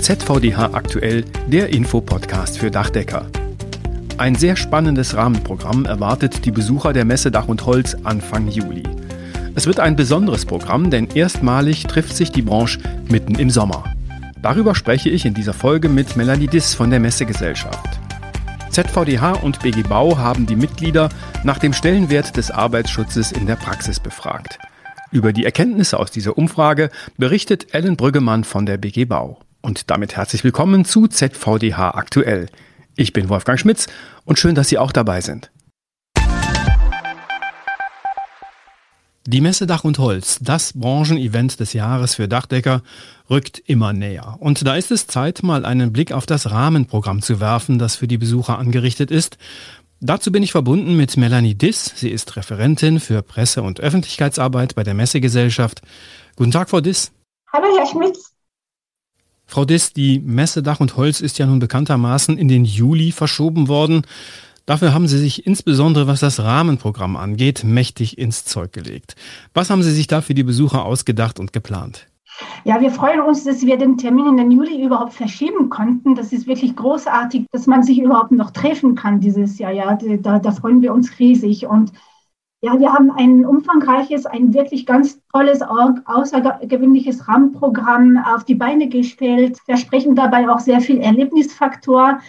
ZVDH aktuell, der Infopodcast für Dachdecker. Ein sehr spannendes Rahmenprogramm erwartet die Besucher der Messe Dach und Holz Anfang Juli. Es wird ein besonderes Programm, denn erstmalig trifft sich die Branche mitten im Sommer. Darüber spreche ich in dieser Folge mit Melanie Diss von der Messegesellschaft. ZVDH und BG Bau haben die Mitglieder nach dem Stellenwert des Arbeitsschutzes in der Praxis befragt. Über die Erkenntnisse aus dieser Umfrage berichtet Ellen Brüggemann von der BG Bau. Und damit herzlich willkommen zu ZVDH aktuell. Ich bin Wolfgang Schmitz und schön, dass Sie auch dabei sind. Die Messe Dach und Holz, das Branchenevent des Jahres für Dachdecker, rückt immer näher. Und da ist es Zeit, mal einen Blick auf das Rahmenprogramm zu werfen, das für die Besucher angerichtet ist. Dazu bin ich verbunden mit Melanie Diss. Sie ist Referentin für Presse- und Öffentlichkeitsarbeit bei der Messegesellschaft. Guten Tag, Frau Diss. Hallo, Herr Schmitz. Frau Diss, die Messe Dach und Holz ist ja nun bekanntermaßen in den Juli verschoben worden. Dafür haben Sie sich insbesondere, was das Rahmenprogramm angeht, mächtig ins Zeug gelegt. Was haben Sie sich da für die Besucher ausgedacht und geplant? Ja, wir freuen uns, dass wir den Termin in den Juli überhaupt verschieben konnten. Das ist wirklich großartig, dass man sich überhaupt noch treffen kann dieses Jahr. Ja, da, da freuen wir uns riesig. Und ja, wir haben ein umfangreiches, ein wirklich ganz tolles, außergewöhnliches Rahmenprogramm auf die Beine gestellt. Wir sprechen dabei auch sehr viel Erlebnisfaktor.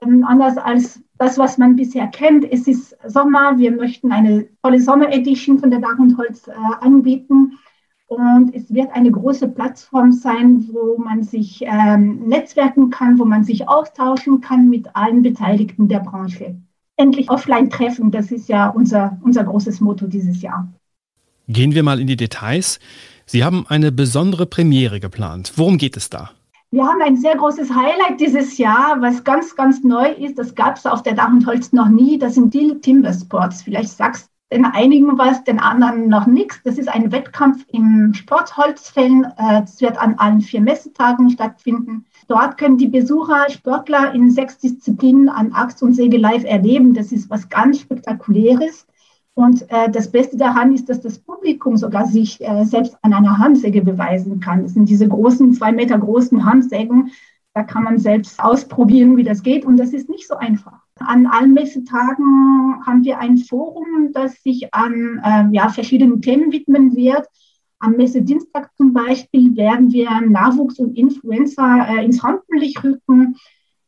Ähm, anders als das, was man bisher kennt. Es ist Sommer. Wir möchten eine tolle Sommer-Edition von der Dach und Holz äh, anbieten. Und es wird eine große Plattform sein, wo man sich ähm, netzwerken kann, wo man sich austauschen kann mit allen Beteiligten der Branche endlich offline treffen. Das ist ja unser, unser großes Motto dieses Jahr. Gehen wir mal in die Details. Sie haben eine besondere Premiere geplant. Worum geht es da? Wir haben ein sehr großes Highlight dieses Jahr, was ganz, ganz neu ist. Das gab es auf der Dach und Holz noch nie. Das sind die Timber Sports. Vielleicht sagst den einigen was, den anderen noch nichts. Das ist ein Wettkampf im Sportholzfällen. Es wird an allen vier Messetagen stattfinden. Dort können die Besucher Sportler in sechs Disziplinen an Axt und Säge live erleben. Das ist was ganz Spektakuläres. Und äh, das Beste daran ist, dass das Publikum sogar sich äh, selbst an einer Handsäge beweisen kann. Das sind diese großen, zwei Meter großen Handsägen. Da kann man selbst ausprobieren, wie das geht. Und das ist nicht so einfach. An allen Messetagen haben wir ein Forum, das sich an äh, ja, verschiedenen Themen widmen wird. Am Messedienstag zum Beispiel werden wir Nachwuchs und Influencer äh, ins Rampenlicht rücken.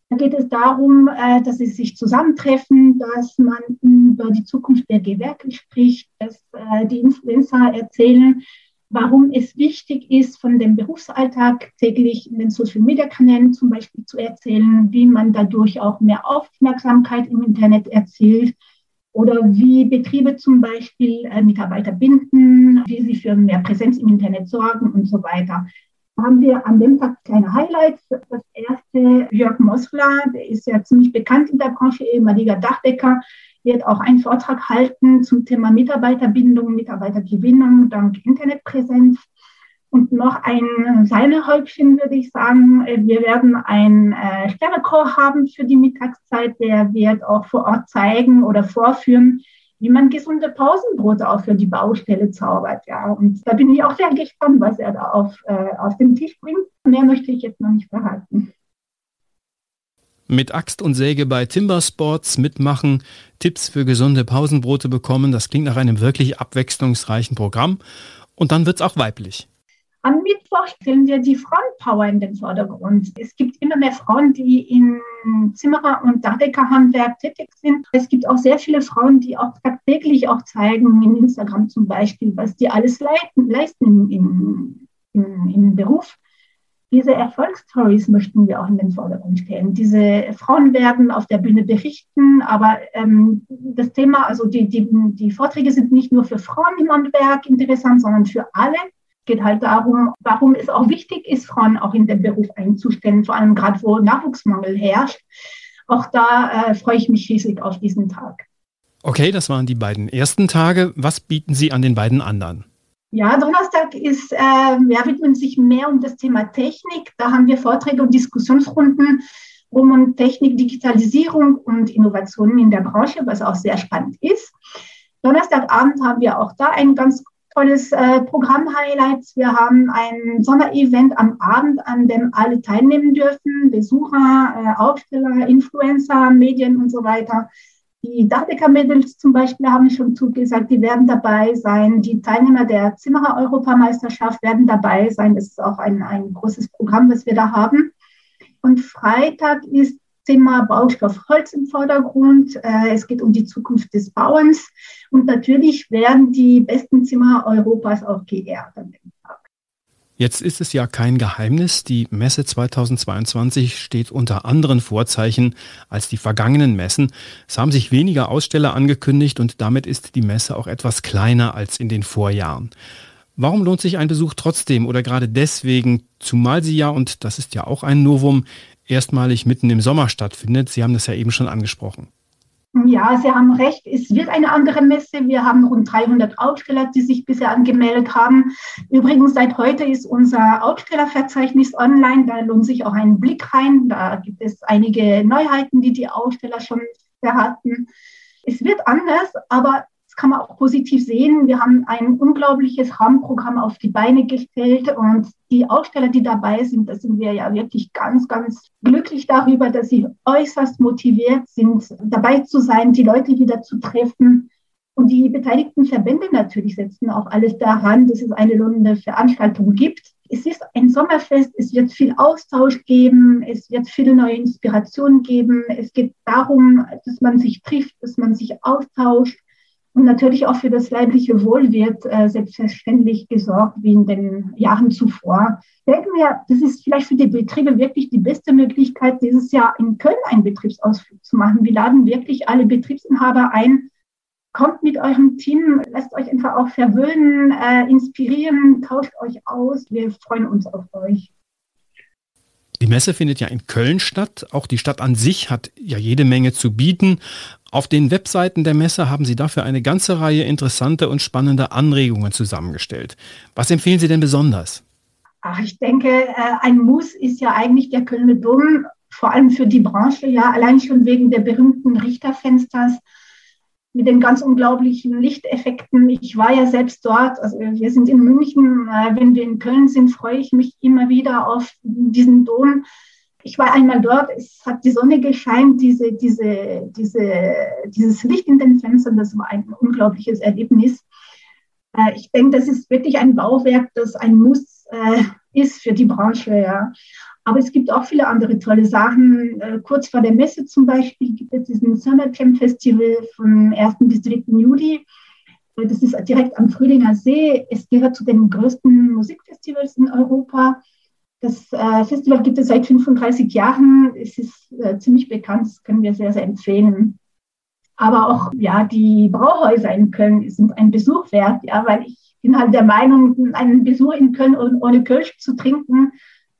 Da geht es darum, äh, dass sie sich zusammentreffen, dass man über die Zukunft der Gewerke spricht, dass äh, die Influencer erzählen, warum es wichtig ist, von dem Berufsalltag täglich in den Social-Media-Kanälen zum Beispiel zu erzählen, wie man dadurch auch mehr Aufmerksamkeit im Internet erzielt oder wie Betriebe zum Beispiel äh, Mitarbeiter binden, wie sie für mehr Präsenz im Internet sorgen und so weiter. Haben wir an dem Tag kleine Highlights. Das erste, Jörg Mosler, der ist ja ziemlich bekannt in der Branche, ehemaliger Dachdecker, wird auch einen Vortrag halten zum Thema Mitarbeiterbindung, Mitarbeitergewinnung dank Internetpräsenz. Und noch ein Sahnehäubchen, würde ich sagen. Wir werden einen äh, Sternechor haben für die Mittagszeit. Der wird auch vor Ort zeigen oder vorführen, wie man gesunde Pausenbrote auch für die Baustelle zaubert. Ja, und da bin ich auch sehr gespannt, was er da auf, äh, auf den Tisch bringt. Mehr möchte ich jetzt noch nicht verraten. Mit Axt und Säge bei Timbersports mitmachen, Tipps für gesunde Pausenbrote bekommen, das klingt nach einem wirklich abwechslungsreichen Programm. Und dann wird es auch weiblich. Am Mittwoch stellen wir die Frauenpower in den Vordergrund. Es gibt immer mehr Frauen, die in Zimmerer- und Dachdeckerhandwerk tätig sind. Es gibt auch sehr viele Frauen, die auch tagtäglich auch zeigen, in Instagram zum Beispiel, was die alles leisten, leisten im, im, im Beruf. Diese Erfolgsstories möchten wir auch in den Vordergrund stellen. Diese Frauen werden auf der Bühne berichten, aber ähm, das Thema, also die, die, die Vorträge sind nicht nur für Frauen im Handwerk interessant, sondern für alle geht halt darum, warum es auch wichtig ist, Frauen auch in den Beruf einzustellen, vor allem gerade wo Nachwuchsmangel herrscht. Auch da äh, freue ich mich riesig auf diesen Tag. Okay, das waren die beiden ersten Tage. Was bieten Sie an den beiden anderen? Ja, Donnerstag ist, äh, ja, widmen sich mehr um das Thema Technik. Da haben wir Vorträge und Diskussionsrunden um, um Technik, Digitalisierung und Innovationen in der Branche, was auch sehr spannend ist. Donnerstagabend haben wir auch da ein ganz tolles äh, Programm-Highlights. Wir haben ein Sommerevent am Abend, an dem alle teilnehmen dürfen. Besucher, äh, Aufsteller, Influencer, Medien und so weiter. Die Dachdecker-Mädels zum Beispiel haben schon zugesagt, die werden dabei sein. Die Teilnehmer der Zimmerer-Europameisterschaft werden dabei sein. Das ist auch ein, ein großes Programm, was wir da haben. Und Freitag ist Thema Baustoff Holz im Vordergrund. Äh, es geht um die Zukunft des Bauens. Und natürlich werden die besten Zimmer Europas auch geehrt. Jetzt ist es ja kein Geheimnis, die Messe 2022 steht unter anderen Vorzeichen als die vergangenen Messen. Es haben sich weniger Aussteller angekündigt und damit ist die Messe auch etwas kleiner als in den Vorjahren. Warum lohnt sich ein Besuch trotzdem oder gerade deswegen, zumal sie ja, und das ist ja auch ein Novum, erstmalig mitten im Sommer stattfindet. Sie haben das ja eben schon angesprochen. Ja, Sie haben recht. Es wird eine andere Messe. Wir haben rund 300 Aussteller, die sich bisher angemeldet haben. Übrigens, seit heute ist unser Ausstellerverzeichnis online. Da lohnt sich auch ein Blick rein. Da gibt es einige Neuheiten, die die Aussteller schon verraten. Es wird anders, aber kann man auch positiv sehen. Wir haben ein unglaubliches Rahmenprogramm auf die Beine gestellt und die Aussteller, die dabei sind, da sind wir ja wirklich ganz, ganz glücklich darüber, dass sie äußerst motiviert sind, dabei zu sein, die Leute wieder zu treffen. Und die beteiligten Verbände natürlich setzen auch alles daran, dass es eine lohnende Veranstaltung gibt. Es ist ein Sommerfest, es wird viel Austausch geben, es wird viele neue Inspirationen geben. Es geht darum, dass man sich trifft, dass man sich austauscht und natürlich auch für das leibliche Wohl wird äh, selbstverständlich gesorgt, wie in den Jahren zuvor. Denken wir, das ist vielleicht für die Betriebe wirklich die beste Möglichkeit, dieses Jahr in Köln einen Betriebsausflug zu machen. Wir laden wirklich alle Betriebsinhaber ein. Kommt mit eurem Team, lasst euch einfach auch verwöhnen, äh, inspirieren, tauscht euch aus. Wir freuen uns auf euch. Die Messe findet ja in Köln statt. Auch die Stadt an sich hat ja jede Menge zu bieten. Auf den Webseiten der Messe haben Sie dafür eine ganze Reihe interessanter und spannender Anregungen zusammengestellt. Was empfehlen Sie denn besonders? Ach, ich denke, äh, ein Muss ist ja eigentlich der Kölner Dom, vor allem für die Branche, ja, allein schon wegen der berühmten Richterfensters mit den ganz unglaublichen Lichteffekten. Ich war ja selbst dort. Also wir sind in München. Äh, wenn wir in Köln sind, freue ich mich immer wieder auf diesen Dom. Ich war einmal dort, es hat die Sonne gescheint, diese, diese, diese, dieses Licht in den Fenstern, das war ein unglaubliches Erlebnis. Äh, ich denke, das ist wirklich ein Bauwerk, das ein Muss äh, ist für die Branche. Ja. Aber es gibt auch viele andere tolle Sachen. Äh, kurz vor der Messe zum Beispiel gibt es diesen Summer Camp Festival vom 1. bis 3. Juli. Äh, das ist direkt am Frühlinger See. Es gehört zu den größten Musikfestivals in Europa. Das äh, Festival gibt es seit 35 Jahren. Es ist ziemlich bekannt, das können wir sehr, sehr empfehlen. Aber auch ja, die Brauhäuser in Köln sind ein Besuch wert, ja, weil ich bin halt der Meinung, einen Besuch in Köln ohne Kölsch zu trinken,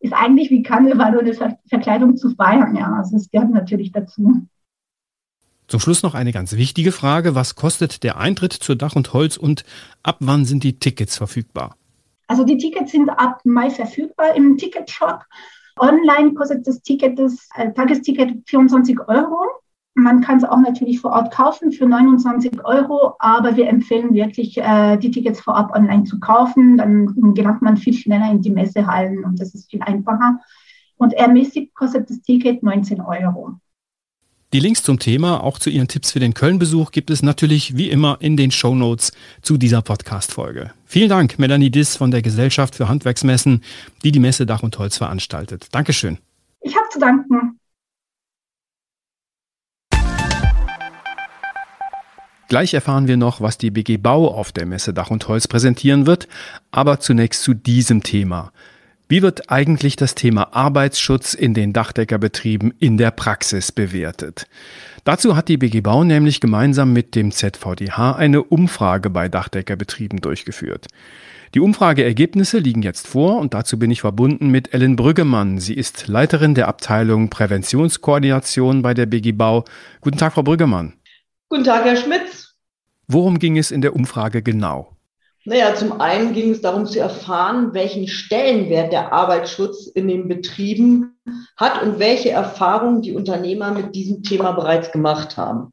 ist eigentlich wie Karneval oder Ver Verkleidung zu feiern. Ja, also es gehört natürlich dazu. Zum Schluss noch eine ganz wichtige Frage. Was kostet der Eintritt zur Dach und Holz und ab wann sind die Tickets verfügbar? Also die Tickets sind ab Mai verfügbar im Ticketshop. Online kostet das Ticket, das äh, Tagesticket 24 Euro. Man kann es auch natürlich vor Ort kaufen für 29 Euro, aber wir empfehlen wirklich, äh, die Tickets vorab online zu kaufen. Dann gelangt man viel schneller in die Messehallen und das ist viel einfacher. Und ermäßigt kostet das Ticket 19 Euro. Die Links zum Thema, auch zu Ihren Tipps für den Köln-Besuch, gibt es natürlich wie immer in den Show Notes zu dieser Podcast-Folge. Vielen Dank, Melanie Diss von der Gesellschaft für Handwerksmessen, die die Messe Dach und Holz veranstaltet. Dankeschön. Ich habe zu danken. Gleich erfahren wir noch, was die BG Bau auf der Messe Dach und Holz präsentieren wird, aber zunächst zu diesem Thema. Wie wird eigentlich das Thema Arbeitsschutz in den Dachdeckerbetrieben in der Praxis bewertet? Dazu hat die BG Bau nämlich gemeinsam mit dem ZVDH eine Umfrage bei Dachdeckerbetrieben durchgeführt. Die Umfrageergebnisse liegen jetzt vor und dazu bin ich verbunden mit Ellen Brüggemann. Sie ist Leiterin der Abteilung Präventionskoordination bei der BG Bau. Guten Tag, Frau Brüggemann. Guten Tag, Herr Schmitz. Worum ging es in der Umfrage genau? Naja, zum einen ging es darum zu erfahren, welchen Stellenwert der Arbeitsschutz in den Betrieben hat und welche Erfahrungen die Unternehmer mit diesem Thema bereits gemacht haben.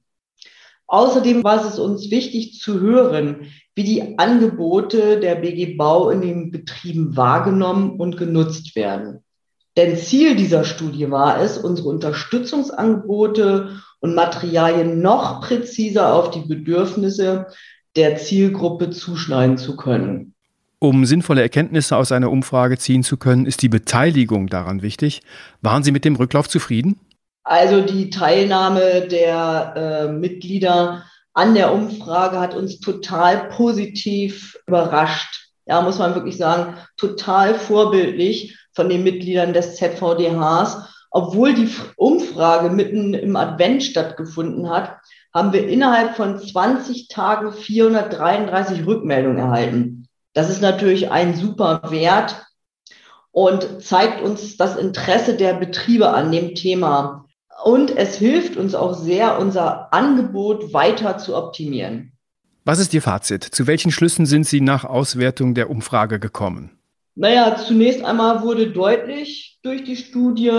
Außerdem war es uns wichtig zu hören, wie die Angebote der BG Bau in den Betrieben wahrgenommen und genutzt werden. Denn Ziel dieser Studie war es, unsere Unterstützungsangebote und Materialien noch präziser auf die Bedürfnisse der Zielgruppe zuschneiden zu können. Um sinnvolle Erkenntnisse aus einer Umfrage ziehen zu können, ist die Beteiligung daran wichtig. Waren Sie mit dem Rücklauf zufrieden? Also die Teilnahme der äh, Mitglieder an der Umfrage hat uns total positiv überrascht. Ja, muss man wirklich sagen, total vorbildlich von den Mitgliedern des ZVDHs. Obwohl die Umfrage mitten im Advent stattgefunden hat, haben wir innerhalb von 20 Tagen 433 Rückmeldungen erhalten. Das ist natürlich ein super Wert und zeigt uns das Interesse der Betriebe an dem Thema. Und es hilft uns auch sehr, unser Angebot weiter zu optimieren. Was ist Ihr Fazit? Zu welchen Schlüssen sind Sie nach Auswertung der Umfrage gekommen? Naja, zunächst einmal wurde deutlich durch die Studie,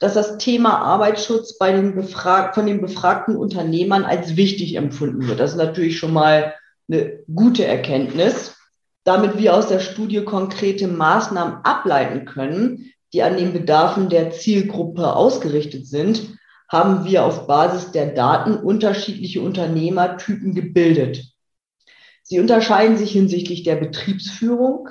dass das Thema Arbeitsschutz bei den Befrag von den befragten Unternehmern als wichtig empfunden wird. Das ist natürlich schon mal eine gute Erkenntnis. Damit wir aus der Studie konkrete Maßnahmen ableiten können, die an den Bedarfen der Zielgruppe ausgerichtet sind, haben wir auf Basis der Daten unterschiedliche Unternehmertypen gebildet. Sie unterscheiden sich hinsichtlich der Betriebsführung,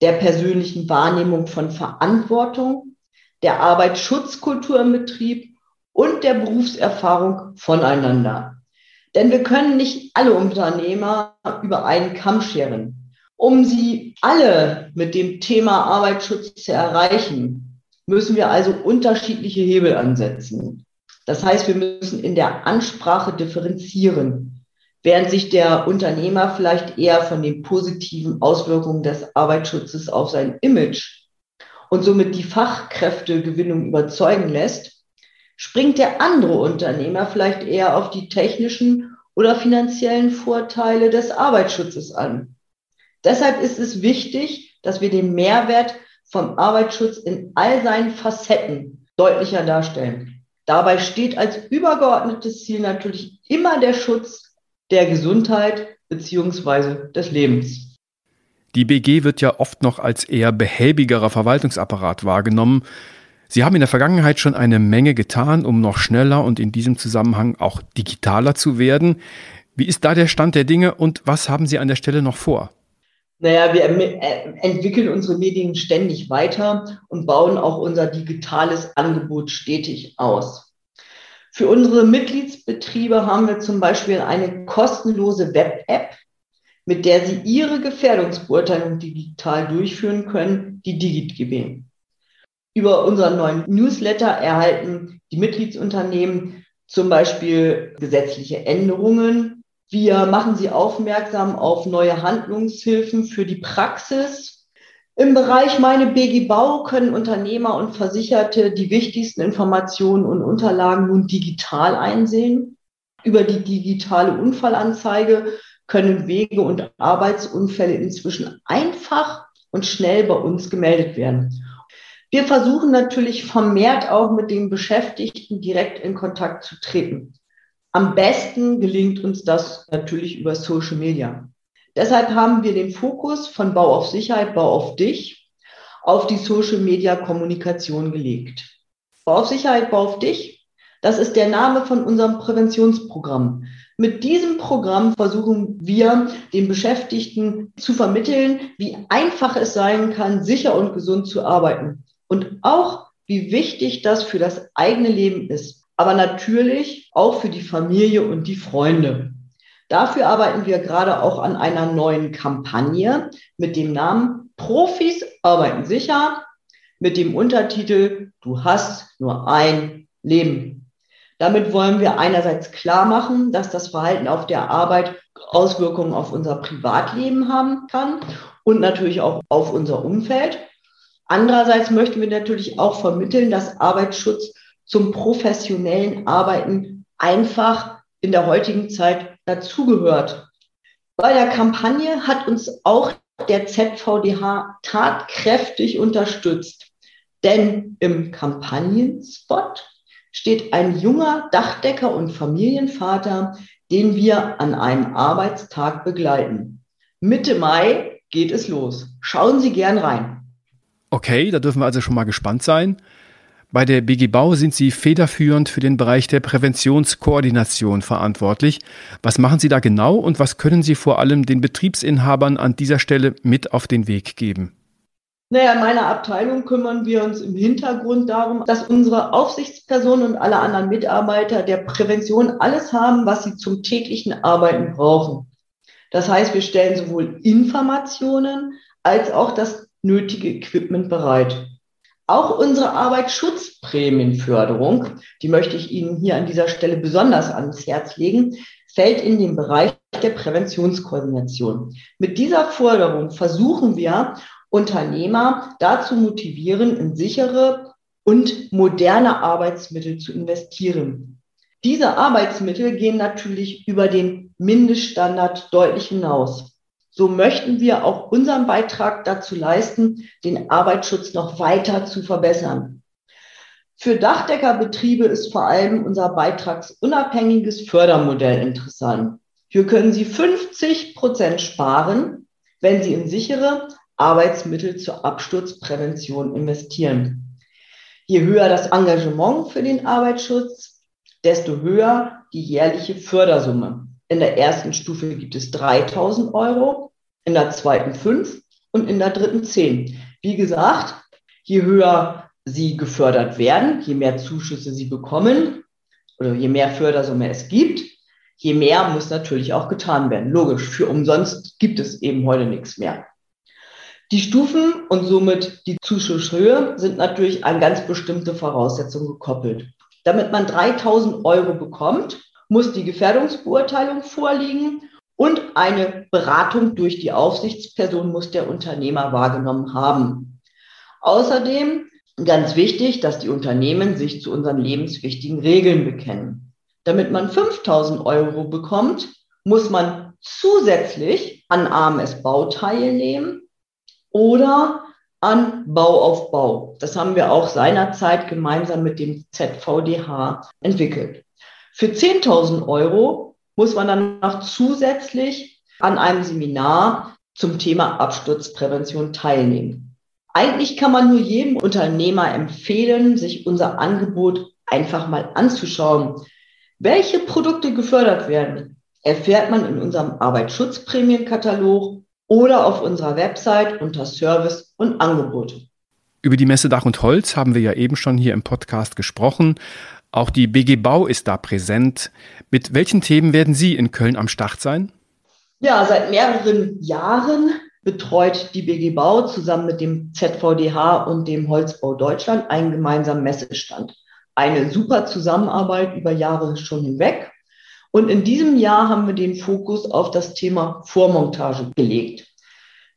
der persönlichen Wahrnehmung von Verantwortung, der Arbeitsschutzkultur im Betrieb und der Berufserfahrung voneinander. Denn wir können nicht alle Unternehmer über einen Kamm scheren. Um sie alle mit dem Thema Arbeitsschutz zu erreichen, müssen wir also unterschiedliche Hebel ansetzen. Das heißt, wir müssen in der Ansprache differenzieren während sich der Unternehmer vielleicht eher von den positiven Auswirkungen des Arbeitsschutzes auf sein Image und somit die Fachkräftegewinnung überzeugen lässt, springt der andere Unternehmer vielleicht eher auf die technischen oder finanziellen Vorteile des Arbeitsschutzes an. Deshalb ist es wichtig, dass wir den Mehrwert vom Arbeitsschutz in all seinen Facetten deutlicher darstellen. Dabei steht als übergeordnetes Ziel natürlich immer der Schutz der Gesundheit beziehungsweise des Lebens. Die BG wird ja oft noch als eher behäbigerer Verwaltungsapparat wahrgenommen. Sie haben in der Vergangenheit schon eine Menge getan, um noch schneller und in diesem Zusammenhang auch digitaler zu werden. Wie ist da der Stand der Dinge und was haben Sie an der Stelle noch vor? Naja, wir äh, entwickeln unsere Medien ständig weiter und bauen auch unser digitales Angebot stetig aus. Für unsere Mitgliedsbetriebe haben wir zum Beispiel eine kostenlose Web-App, mit der sie ihre Gefährdungsbeurteilung digital durchführen können, die DigitGB. Über unseren neuen Newsletter erhalten die Mitgliedsunternehmen zum Beispiel gesetzliche Änderungen. Wir machen sie aufmerksam auf neue Handlungshilfen für die Praxis im Bereich Meine BG Bau können Unternehmer und Versicherte die wichtigsten Informationen und Unterlagen nun digital einsehen. Über die digitale Unfallanzeige können Wege und Arbeitsunfälle inzwischen einfach und schnell bei uns gemeldet werden. Wir versuchen natürlich vermehrt auch mit den Beschäftigten direkt in Kontakt zu treten. Am besten gelingt uns das natürlich über Social Media. Deshalb haben wir den Fokus von Bau auf Sicherheit, Bau auf dich auf die Social-Media-Kommunikation gelegt. Bau auf Sicherheit, Bau auf dich, das ist der Name von unserem Präventionsprogramm. Mit diesem Programm versuchen wir den Beschäftigten zu vermitteln, wie einfach es sein kann, sicher und gesund zu arbeiten und auch, wie wichtig das für das eigene Leben ist, aber natürlich auch für die Familie und die Freunde. Dafür arbeiten wir gerade auch an einer neuen Kampagne mit dem Namen Profis arbeiten sicher mit dem Untertitel Du hast nur ein Leben. Damit wollen wir einerseits klar machen, dass das Verhalten auf der Arbeit Auswirkungen auf unser Privatleben haben kann und natürlich auch auf unser Umfeld. Andererseits möchten wir natürlich auch vermitteln, dass Arbeitsschutz zum professionellen Arbeiten einfach in der heutigen Zeit dazugehört. Bei der Kampagne hat uns auch der ZVDH tatkräftig unterstützt. Denn im Kampagnenspot steht ein junger Dachdecker und Familienvater, den wir an einem Arbeitstag begleiten. Mitte Mai geht es los. Schauen Sie gern rein. Okay, da dürfen wir also schon mal gespannt sein. Bei der BG Bau sind Sie federführend für den Bereich der Präventionskoordination verantwortlich. Was machen Sie da genau und was können Sie vor allem den Betriebsinhabern an dieser Stelle mit auf den Weg geben? Naja, in meiner Abteilung kümmern wir uns im Hintergrund darum, dass unsere Aufsichtspersonen und alle anderen Mitarbeiter der Prävention alles haben, was sie zum täglichen Arbeiten brauchen. Das heißt, wir stellen sowohl Informationen als auch das nötige Equipment bereit. Auch unsere Arbeitsschutzprämienförderung, die möchte ich Ihnen hier an dieser Stelle besonders ans Herz legen, fällt in den Bereich der Präventionskoordination. Mit dieser Forderung versuchen wir, Unternehmer dazu motivieren, in sichere und moderne Arbeitsmittel zu investieren. Diese Arbeitsmittel gehen natürlich über den Mindeststandard deutlich hinaus. So möchten wir auch unseren Beitrag dazu leisten, den Arbeitsschutz noch weiter zu verbessern. Für Dachdeckerbetriebe ist vor allem unser beitragsunabhängiges Fördermodell interessant. Hier können Sie 50 Prozent sparen, wenn Sie in sichere, Arbeitsmittel zur Absturzprävention investieren. Je höher das Engagement für den Arbeitsschutz, desto höher die jährliche Fördersumme. In der ersten Stufe gibt es 3000 Euro, in der zweiten 5 und in der dritten 10. Wie gesagt, je höher sie gefördert werden, je mehr Zuschüsse sie bekommen oder je mehr Fördersumme es gibt, je mehr muss natürlich auch getan werden. Logisch, für umsonst gibt es eben heute nichts mehr. Die Stufen und somit die Zuschusshöhe sind natürlich an ganz bestimmte Voraussetzungen gekoppelt. Damit man 3000 Euro bekommt, muss die Gefährdungsbeurteilung vorliegen und eine Beratung durch die Aufsichtsperson muss der Unternehmer wahrgenommen haben. Außerdem ganz wichtig, dass die Unternehmen sich zu unseren lebenswichtigen Regeln bekennen. Damit man 5000 Euro bekommt, muss man zusätzlich an AMS-Bau teilnehmen oder an Bauaufbau. Das haben wir auch seinerzeit gemeinsam mit dem ZVDH entwickelt. Für 10.000 Euro muss man dann noch zusätzlich an einem Seminar zum Thema Absturzprävention teilnehmen. Eigentlich kann man nur jedem Unternehmer empfehlen, sich unser Angebot einfach mal anzuschauen. Welche Produkte gefördert werden, erfährt man in unserem Arbeitsschutzprämienkatalog oder auf unserer Website unter Service und Angebote. Über die Messe Dach und Holz haben wir ja eben schon hier im Podcast gesprochen. Auch die BG Bau ist da präsent. Mit welchen Themen werden Sie in Köln am Start sein? Ja, seit mehreren Jahren betreut die BG Bau zusammen mit dem ZVDH und dem Holzbau Deutschland einen gemeinsamen Messestand. Eine super Zusammenarbeit über Jahre schon hinweg. Und in diesem Jahr haben wir den Fokus auf das Thema Vormontage gelegt.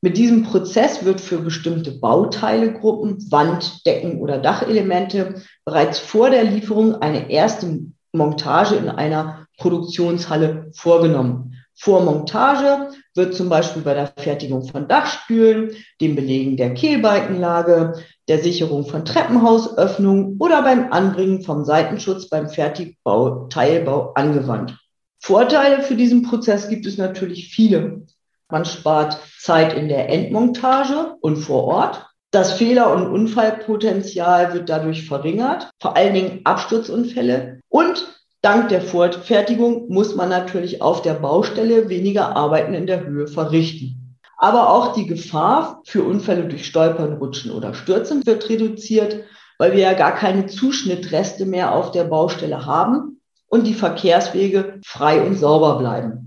Mit diesem Prozess wird für bestimmte Bauteilegruppen, Wand, Decken oder Dachelemente bereits vor der Lieferung eine erste Montage in einer Produktionshalle vorgenommen. Vor Montage wird zum Beispiel bei der Fertigung von Dachstühlen, dem Belegen der Kehlbalkenlage, der Sicherung von Treppenhausöffnungen oder beim Anbringen vom Seitenschutz beim Fertigbau, Teilbau angewandt. Vorteile für diesen Prozess gibt es natürlich viele. Man spart Zeit in der Endmontage und vor Ort. Das Fehler- und Unfallpotenzial wird dadurch verringert, vor allen Dingen Absturzunfälle. Und dank der Vorfertigung muss man natürlich auf der Baustelle weniger Arbeiten in der Höhe verrichten. Aber auch die Gefahr für Unfälle durch Stolpern, Rutschen oder Stürzen wird reduziert, weil wir ja gar keine Zuschnittreste mehr auf der Baustelle haben und die Verkehrswege frei und sauber bleiben.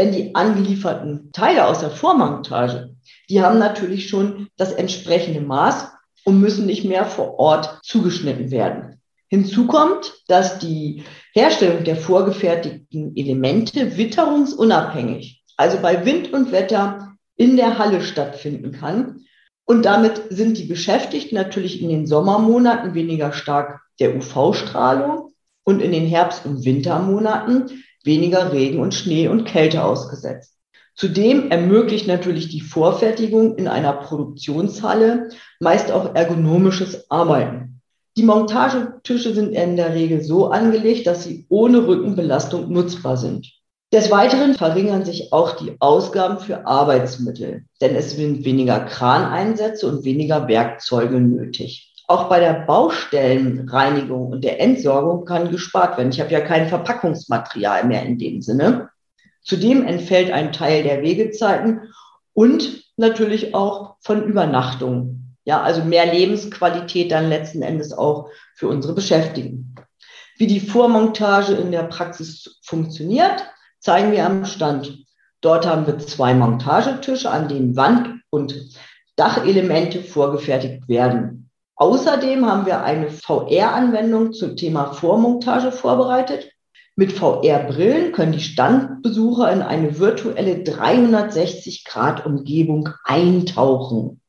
Denn die angelieferten Teile aus der Vormontage, die haben natürlich schon das entsprechende Maß und müssen nicht mehr vor Ort zugeschnitten werden. Hinzu kommt, dass die Herstellung der vorgefertigten Elemente witterungsunabhängig, also bei Wind und Wetter in der Halle stattfinden kann. Und damit sind die Beschäftigten natürlich in den Sommermonaten weniger stark der UV-Strahlung und in den Herbst- und Wintermonaten weniger Regen und Schnee und Kälte ausgesetzt. Zudem ermöglicht natürlich die Vorfertigung in einer Produktionshalle meist auch ergonomisches Arbeiten. Die Montagetische sind in der Regel so angelegt, dass sie ohne Rückenbelastung nutzbar sind. Des Weiteren verringern sich auch die Ausgaben für Arbeitsmittel, denn es sind weniger Kraneinsätze und weniger Werkzeuge nötig. Auch bei der Baustellenreinigung und der Entsorgung kann gespart werden. Ich habe ja kein Verpackungsmaterial mehr in dem Sinne. Zudem entfällt ein Teil der Wegezeiten und natürlich auch von Übernachtungen. Ja, also mehr Lebensqualität dann letzten Endes auch für unsere Beschäftigten. Wie die Vormontage in der Praxis funktioniert, zeigen wir am Stand. Dort haben wir zwei Montagetische, an denen Wand- und Dachelemente vorgefertigt werden. Außerdem haben wir eine VR-Anwendung zum Thema Vormontage vorbereitet. Mit VR-Brillen können die Standbesucher in eine virtuelle 360-Grad-Umgebung eintauchen.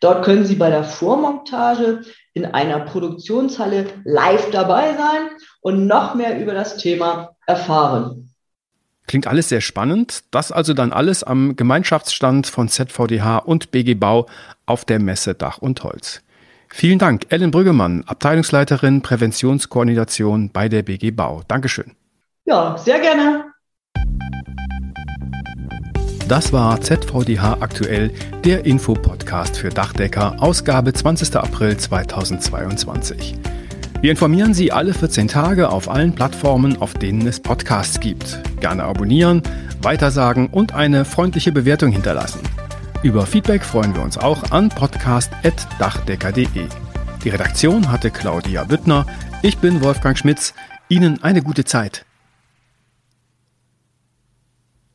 Dort können sie bei der Vormontage in einer Produktionshalle live dabei sein und noch mehr über das Thema erfahren. Klingt alles sehr spannend. Das also dann alles am Gemeinschaftsstand von ZVDH und BG Bau auf der Messe Dach und Holz. Vielen Dank, Ellen Brüggemann, Abteilungsleiterin Präventionskoordination bei der BG Bau. Dankeschön. Ja, sehr gerne. Das war ZVDH aktuell, der Infopodcast für Dachdecker, Ausgabe 20. April 2022. Wir informieren Sie alle 14 Tage auf allen Plattformen, auf denen es Podcasts gibt. Gerne abonnieren, weitersagen und eine freundliche Bewertung hinterlassen. Über Feedback freuen wir uns auch an podcast.dachdecker.de. Die Redaktion hatte Claudia Büttner. Ich bin Wolfgang Schmitz. Ihnen eine gute Zeit.